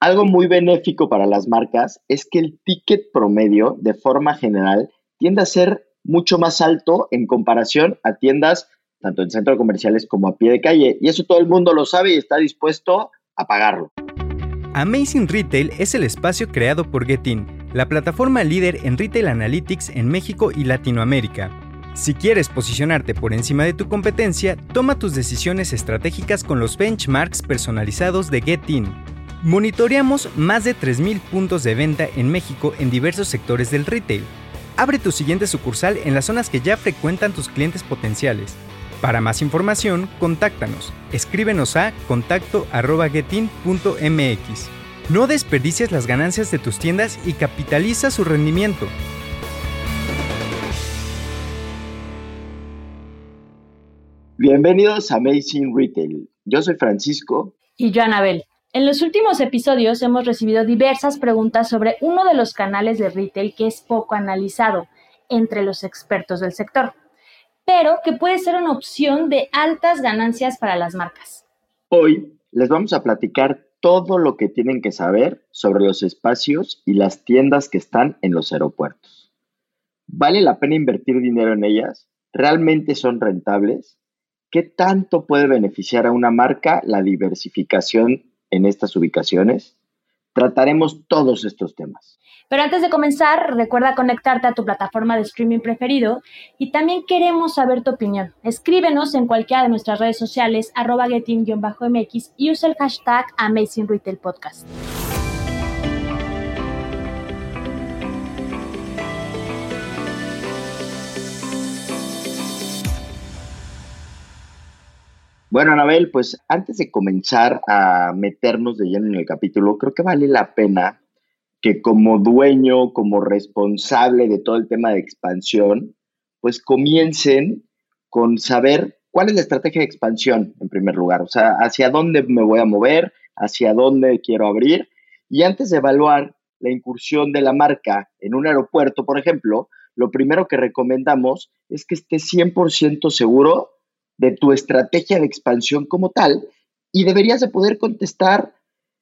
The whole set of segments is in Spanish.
Algo muy benéfico para las marcas es que el ticket promedio, de forma general, tiende a ser mucho más alto en comparación a tiendas tanto en centros comerciales como a pie de calle. Y eso todo el mundo lo sabe y está dispuesto a pagarlo. Amazing Retail es el espacio creado por Getin, la plataforma líder en retail analytics en México y Latinoamérica. Si quieres posicionarte por encima de tu competencia, toma tus decisiones estratégicas con los benchmarks personalizados de Getin. Monitoreamos más de 3.000 puntos de venta en México en diversos sectores del retail. Abre tu siguiente sucursal en las zonas que ya frecuentan tus clientes potenciales. Para más información, contáctanos. Escríbenos a contacto.getin.mx. No desperdicies las ganancias de tus tiendas y capitaliza su rendimiento. Bienvenidos a Amazing Retail. Yo soy Francisco. Y yo, Anabel. En los últimos episodios hemos recibido diversas preguntas sobre uno de los canales de retail que es poco analizado entre los expertos del sector pero que puede ser una opción de altas ganancias para las marcas. Hoy les vamos a platicar todo lo que tienen que saber sobre los espacios y las tiendas que están en los aeropuertos. ¿Vale la pena invertir dinero en ellas? ¿Realmente son rentables? ¿Qué tanto puede beneficiar a una marca la diversificación en estas ubicaciones? Trataremos todos estos temas. Pero antes de comenzar, recuerda conectarte a tu plataforma de streaming preferido y también queremos saber tu opinión. Escríbenos en cualquiera de nuestras redes sociales, arroba getting-mx y usa el hashtag Amazing Bueno, Anabel, pues antes de comenzar a meternos de lleno en el capítulo, creo que vale la pena que como dueño, como responsable de todo el tema de expansión, pues comiencen con saber cuál es la estrategia de expansión en primer lugar, o sea, hacia dónde me voy a mover, hacia dónde quiero abrir. Y antes de evaluar la incursión de la marca en un aeropuerto, por ejemplo, lo primero que recomendamos es que estés 100% seguro de tu estrategia de expansión como tal y deberías de poder contestar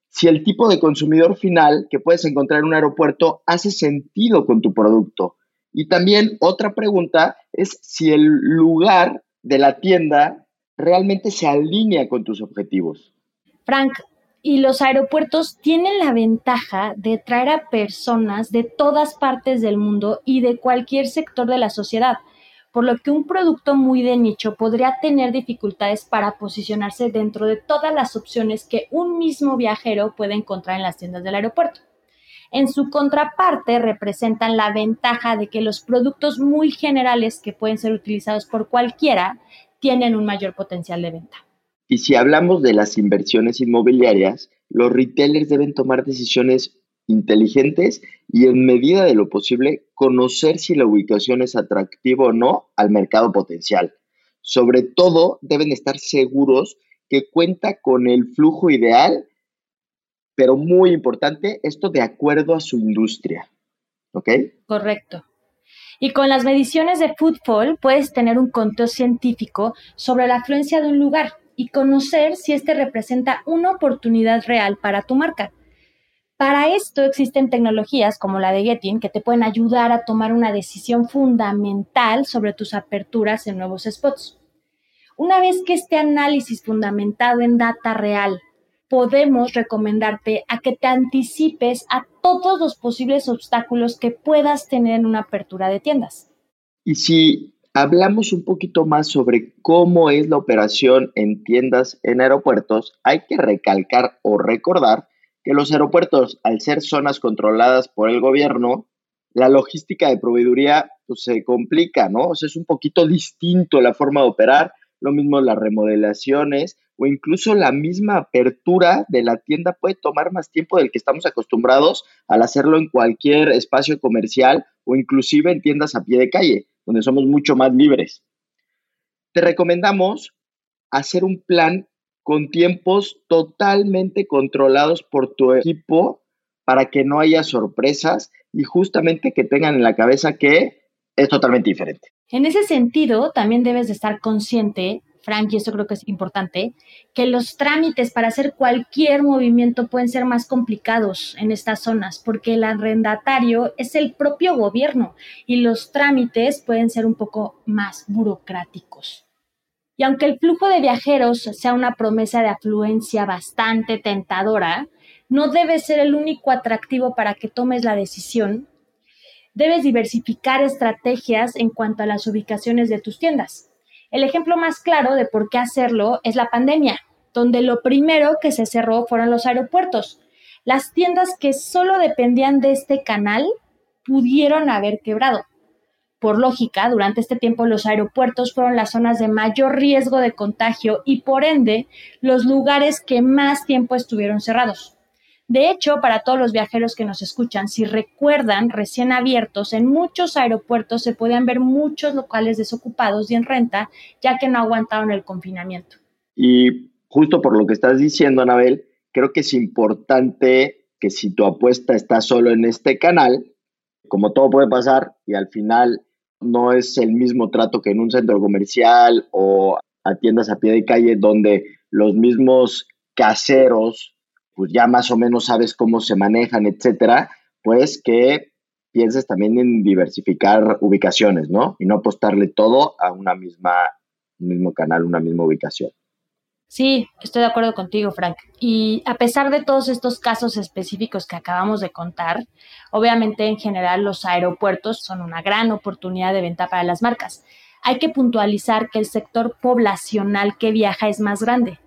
si el tipo de consumidor final que puedes encontrar en un aeropuerto hace sentido con tu producto. Y también otra pregunta es si el lugar de la tienda realmente se alinea con tus objetivos. Frank, y los aeropuertos tienen la ventaja de traer a personas de todas partes del mundo y de cualquier sector de la sociedad por lo que un producto muy de nicho podría tener dificultades para posicionarse dentro de todas las opciones que un mismo viajero puede encontrar en las tiendas del aeropuerto. En su contraparte, representan la ventaja de que los productos muy generales que pueden ser utilizados por cualquiera tienen un mayor potencial de venta. Y si hablamos de las inversiones inmobiliarias, los retailers deben tomar decisiones inteligentes y en medida de lo posible conocer si la ubicación es atractiva o no al mercado potencial. Sobre todo, deben estar seguros que cuenta con el flujo ideal, pero muy importante, esto de acuerdo a su industria. ¿Ok? Correcto. Y con las mediciones de footfall puedes tener un conteo científico sobre la afluencia de un lugar y conocer si este representa una oportunidad real para tu marca. Para esto existen tecnologías como la de Getting que te pueden ayudar a tomar una decisión fundamental sobre tus aperturas en nuevos spots. Una vez que este análisis fundamentado en data real, podemos recomendarte a que te anticipes a todos los posibles obstáculos que puedas tener en una apertura de tiendas. Y si hablamos un poquito más sobre cómo es la operación en tiendas en aeropuertos, hay que recalcar o recordar que los aeropuertos, al ser zonas controladas por el gobierno, la logística de proveeduría pues, se complica, ¿no? O sea, es un poquito distinto la forma de operar, lo mismo las remodelaciones o incluso la misma apertura de la tienda puede tomar más tiempo del que estamos acostumbrados al hacerlo en cualquier espacio comercial o inclusive en tiendas a pie de calle, donde somos mucho más libres. Te recomendamos hacer un plan con tiempos totalmente controlados por tu equipo para que no haya sorpresas y justamente que tengan en la cabeza que es totalmente diferente. En ese sentido, también debes de estar consciente, Frank, y esto creo que es importante, que los trámites para hacer cualquier movimiento pueden ser más complicados en estas zonas, porque el arrendatario es el propio gobierno y los trámites pueden ser un poco más burocráticos. Y aunque el flujo de viajeros sea una promesa de afluencia bastante tentadora, no debe ser el único atractivo para que tomes la decisión. Debes diversificar estrategias en cuanto a las ubicaciones de tus tiendas. El ejemplo más claro de por qué hacerlo es la pandemia, donde lo primero que se cerró fueron los aeropuertos. Las tiendas que solo dependían de este canal pudieron haber quebrado. Por lógica, durante este tiempo los aeropuertos fueron las zonas de mayor riesgo de contagio y por ende los lugares que más tiempo estuvieron cerrados. De hecho, para todos los viajeros que nos escuchan, si recuerdan, recién abiertos, en muchos aeropuertos se podían ver muchos locales desocupados y en renta, ya que no aguantaron el confinamiento. Y justo por lo que estás diciendo, Anabel, creo que es importante que si tu apuesta está solo en este canal, como todo puede pasar y al final no es el mismo trato que en un centro comercial o a tiendas a pie de calle donde los mismos caseros pues ya más o menos sabes cómo se manejan, etcétera, pues que pienses también en diversificar ubicaciones, ¿no? Y no apostarle todo a una misma, un mismo canal, una misma ubicación. Sí, estoy de acuerdo contigo, Frank. Y a pesar de todos estos casos específicos que acabamos de contar, obviamente en general los aeropuertos son una gran oportunidad de venta para las marcas. Hay que puntualizar que el sector poblacional que viaja es más grande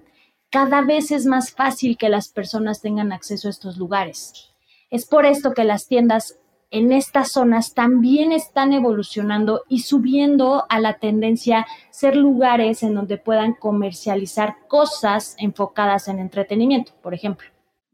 cada vez es más fácil que las personas tengan acceso a estos lugares. Es por esto que las tiendas en estas zonas también están evolucionando y subiendo a la tendencia ser lugares en donde puedan comercializar cosas enfocadas en entretenimiento, por ejemplo.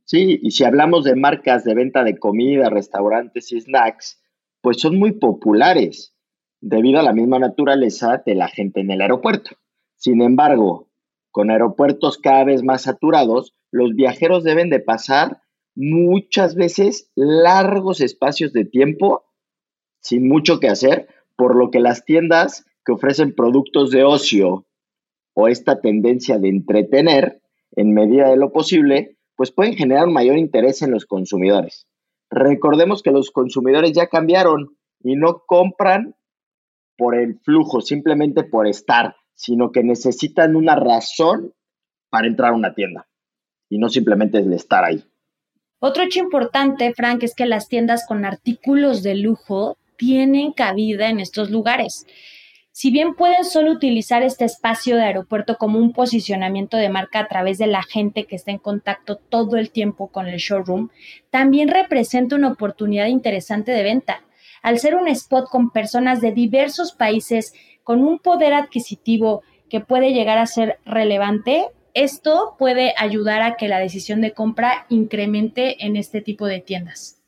Sí, y si hablamos de marcas de venta de comida, restaurantes y snacks, pues son muy populares debido a la misma naturaleza de la gente en el aeropuerto. Sin embargo, con aeropuertos cada vez más saturados, los viajeros deben de pasar muchas veces largos espacios de tiempo sin mucho que hacer, por lo que las tiendas que ofrecen productos de ocio o esta tendencia de entretener en medida de lo posible, pues pueden generar mayor interés en los consumidores. Recordemos que los consumidores ya cambiaron y no compran por el flujo, simplemente por estar, sino que necesitan una razón para entrar a una tienda y no simplemente el estar ahí. Otro hecho importante, Frank, es que las tiendas con artículos de lujo tienen cabida en estos lugares. Si bien pueden solo utilizar este espacio de aeropuerto como un posicionamiento de marca a través de la gente que está en contacto todo el tiempo con el showroom, también representa una oportunidad interesante de venta. Al ser un spot con personas de diversos países con un poder adquisitivo que puede llegar a ser relevante, esto puede ayudar a que la decisión de compra incremente en este tipo de tiendas.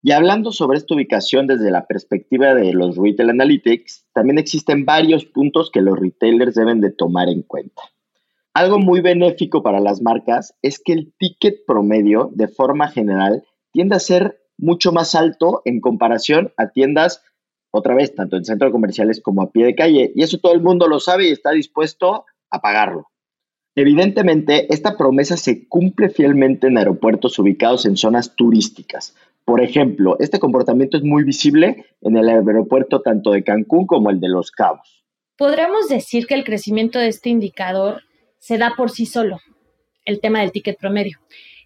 Y hablando sobre esta ubicación desde la perspectiva de los Retail Analytics, también existen varios puntos que los retailers deben de tomar en cuenta. Algo muy benéfico para las marcas es que el ticket promedio, de forma general, tiende a ser mucho más alto en comparación a tiendas otra vez, tanto en centros comerciales como a pie de calle. Y eso todo el mundo lo sabe y está dispuesto a pagarlo. Evidentemente, esta promesa se cumple fielmente en aeropuertos ubicados en zonas turísticas. Por ejemplo, este comportamiento es muy visible en el aeropuerto tanto de Cancún como el de Los Cabos. Podríamos decir que el crecimiento de este indicador se da por sí solo, el tema del ticket promedio.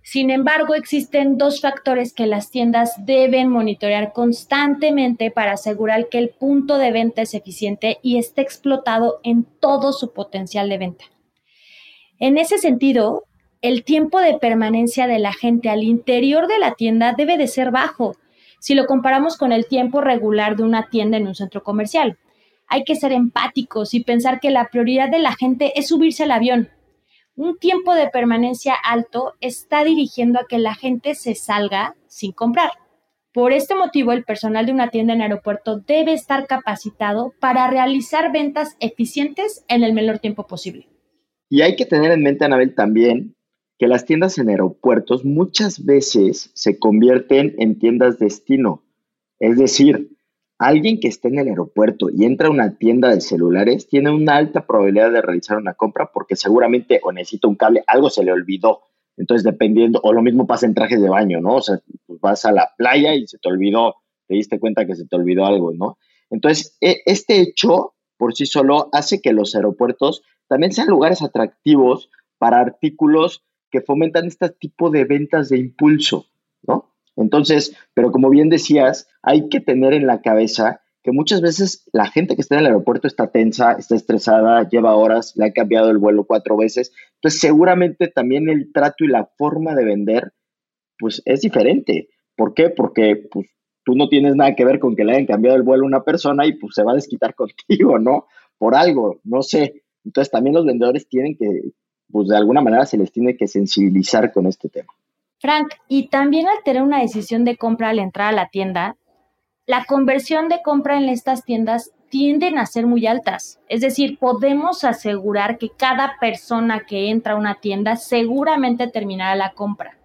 Sin embargo, existen dos factores que las tiendas deben monitorear constantemente para asegurar que el punto de venta es eficiente y esté explotado en todo su potencial de venta. En ese sentido, el tiempo de permanencia de la gente al interior de la tienda debe de ser bajo si lo comparamos con el tiempo regular de una tienda en un centro comercial. Hay que ser empáticos y pensar que la prioridad de la gente es subirse al avión, un tiempo de permanencia alto está dirigiendo a que la gente se salga sin comprar. Por este motivo, el personal de una tienda en aeropuerto debe estar capacitado para realizar ventas eficientes en el menor tiempo posible. Y hay que tener en mente, Anabel, también que las tiendas en aeropuertos muchas veces se convierten en tiendas destino. Es decir, alguien que esté en el aeropuerto y entra a una tienda de celulares tiene una alta probabilidad de realizar una compra porque seguramente o necesita un cable, algo se le olvidó. Entonces, dependiendo, o lo mismo pasa en trajes de baño, ¿no? O sea, pues vas a la playa y se te olvidó, te diste cuenta que se te olvidó algo, ¿no? Entonces, e, este hecho por sí solo hace que los aeropuertos también sean lugares atractivos para artículos que fomentan este tipo de ventas de impulso, ¿no? Entonces, pero como bien decías, hay que tener en la cabeza que muchas veces la gente que está en el aeropuerto está tensa, está estresada, lleva horas, le ha cambiado el vuelo cuatro veces. Entonces, seguramente también el trato y la forma de vender, pues es diferente. ¿Por qué? Porque pues, tú no tienes nada que ver con que le hayan cambiado el vuelo a una persona y pues se va a desquitar contigo, ¿no? Por algo, no sé. Entonces, también los vendedores tienen que, pues de alguna manera se les tiene que sensibilizar con este tema. Frank, y también al tener una decisión de compra al entrar a la tienda, la conversión de compra en estas tiendas tienden a ser muy altas. Es decir, podemos asegurar que cada persona que entra a una tienda seguramente terminará la compra.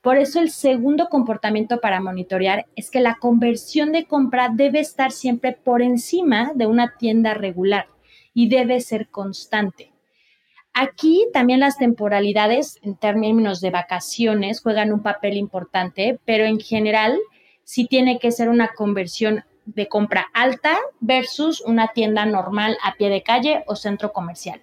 Por eso el segundo comportamiento para monitorear es que la conversión de compra debe estar siempre por encima de una tienda regular y debe ser constante. Aquí también las temporalidades en términos de vacaciones juegan un papel importante, pero en general sí tiene que ser una conversión de compra alta versus una tienda normal a pie de calle o centro comercial.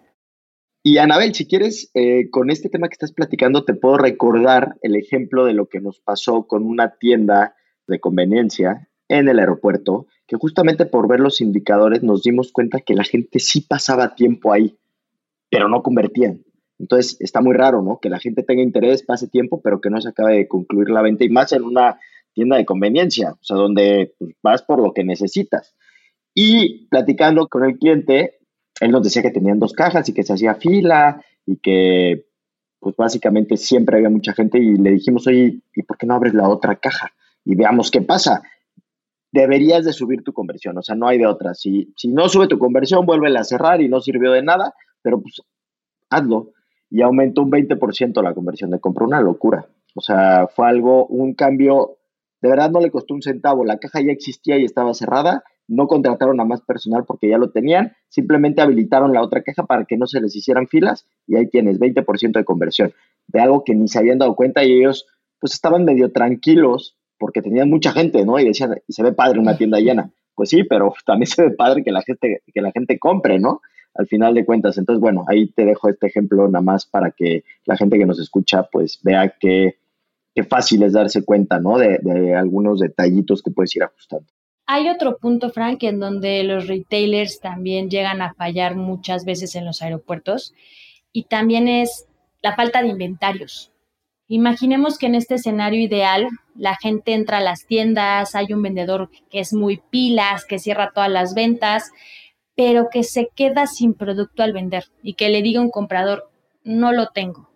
Y Anabel, si quieres, eh, con este tema que estás platicando, te puedo recordar el ejemplo de lo que nos pasó con una tienda de conveniencia en el aeropuerto, que justamente por ver los indicadores nos dimos cuenta que la gente sí pasaba tiempo ahí pero no convertían. Entonces está muy raro, ¿no? Que la gente tenga interés, pase tiempo, pero que no se acabe de concluir la venta y más en una tienda de conveniencia, o sea, donde pues, vas por lo que necesitas. Y platicando con el cliente, él nos decía que tenían dos cajas y que se hacía fila y que pues básicamente siempre había mucha gente y le dijimos, oye, ¿y por qué no abres la otra caja? Y veamos qué pasa. Deberías de subir tu conversión, o sea, no hay de otra. Si, si no sube tu conversión, vuelve a cerrar y no sirvió de nada, pero pues hazlo. Y aumentó un 20% la conversión de compra, una locura. O sea, fue algo, un cambio, de verdad no le costó un centavo, la caja ya existía y estaba cerrada, no contrataron a más personal porque ya lo tenían, simplemente habilitaron la otra caja para que no se les hicieran filas y ahí tienes 20% de conversión, de algo que ni se habían dado cuenta y ellos pues estaban medio tranquilos porque tenían mucha gente, ¿no? Y decían, y se ve padre una tienda llena. Pues sí, pero también se ve padre que la gente, que la gente compre, ¿no? al final de cuentas. Entonces, bueno, ahí te dejo este ejemplo nada más para que la gente que nos escucha pues vea que, fácil es darse cuenta, ¿no? De, de, algunos detallitos que puedes ir ajustando. Hay otro punto, Frank, en donde los retailers también llegan a fallar muchas veces en los aeropuertos y también es la falta de inventarios. Imaginemos que en este escenario ideal la gente entra a las tiendas, hay un vendedor que es muy pilas, que cierra todas las ventas, pero que se queda sin producto al vender y que le diga a un comprador, no lo tengo.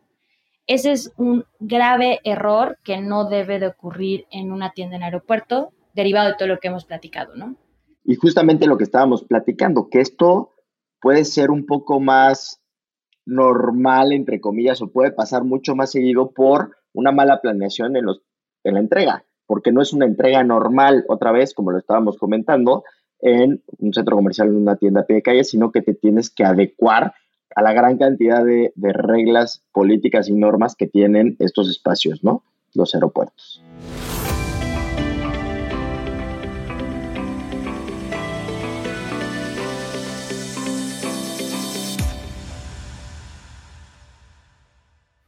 Ese es un grave error que no debe de ocurrir en una tienda en aeropuerto, derivado de todo lo que hemos platicado, ¿no? Y justamente lo que estábamos platicando, que esto puede ser un poco más normal, entre comillas, o puede pasar mucho más seguido por una mala planeación en, los, en la entrega, porque no es una entrega normal, otra vez, como lo estábamos comentando, en un centro comercial, en una tienda a pie de calle, sino que te tienes que adecuar a la gran cantidad de, de reglas políticas y normas que tienen estos espacios, ¿no? Los aeropuertos.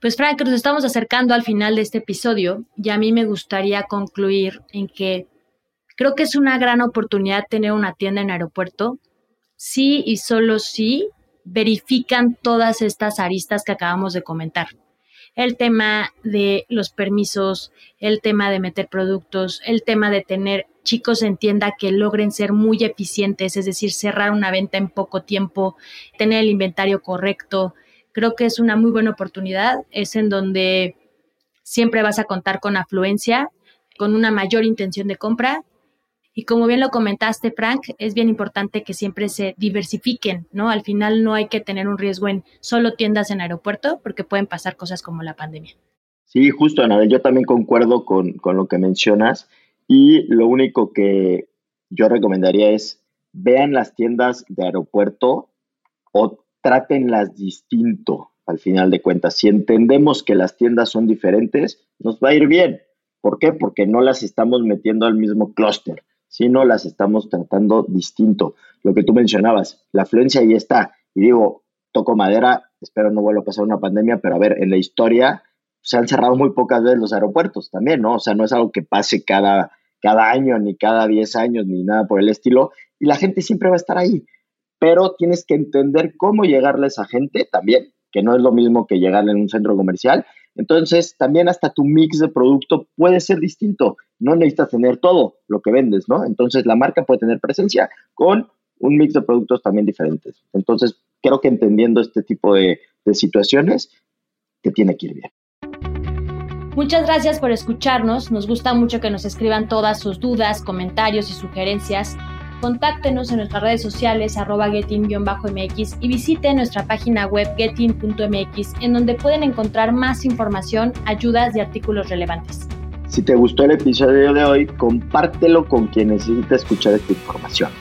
Pues Frank, nos estamos acercando al final de este episodio y a mí me gustaría concluir en que Creo que es una gran oportunidad tener una tienda en aeropuerto, sí y solo si verifican todas estas aristas que acabamos de comentar. El tema de los permisos, el tema de meter productos, el tema de tener chicos en tienda que logren ser muy eficientes, es decir, cerrar una venta en poco tiempo, tener el inventario correcto. Creo que es una muy buena oportunidad, es en donde siempre vas a contar con afluencia, con una mayor intención de compra y como bien lo comentaste, Frank, es bien importante que siempre se diversifiquen, ¿no? Al final no hay que tener un riesgo en solo tiendas en aeropuerto porque pueden pasar cosas como la pandemia. Sí, justo, Anabel, yo también concuerdo con, con lo que mencionas y lo único que yo recomendaría es vean las tiendas de aeropuerto o trátenlas distinto al final de cuentas. Si entendemos que las tiendas son diferentes, nos va a ir bien. ¿Por qué? Porque no las estamos metiendo al mismo clúster, sino las estamos tratando distinto. Lo que tú mencionabas, la afluencia ahí está. Y digo, toco madera, espero no vuelva a pasar una pandemia, pero a ver, en la historia se han cerrado muy pocas veces los aeropuertos también, ¿no? O sea, no es algo que pase cada, cada año, ni cada 10 años, ni nada por el estilo, y la gente siempre va a estar ahí. Pero tienes que entender cómo llegarle a esa gente también, que no es lo mismo que llegarle en un centro comercial. Entonces, también hasta tu mix de producto puede ser distinto. No necesitas tener todo lo que vendes, ¿no? Entonces, la marca puede tener presencia con un mix de productos también diferentes. Entonces, creo que entendiendo este tipo de, de situaciones, te tiene que ir bien. Muchas gracias por escucharnos. Nos gusta mucho que nos escriban todas sus dudas, comentarios y sugerencias. Contáctenos en nuestras redes sociales arroba getin-mx y visite nuestra página web getin.mx en donde pueden encontrar más información, ayudas y artículos relevantes. Si te gustó el episodio de hoy, compártelo con quien necesita escuchar esta información.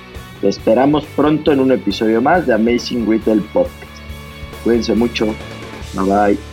Te esperamos pronto en un episodio más de Amazing Retail Podcast. Cuídense mucho. Bye bye.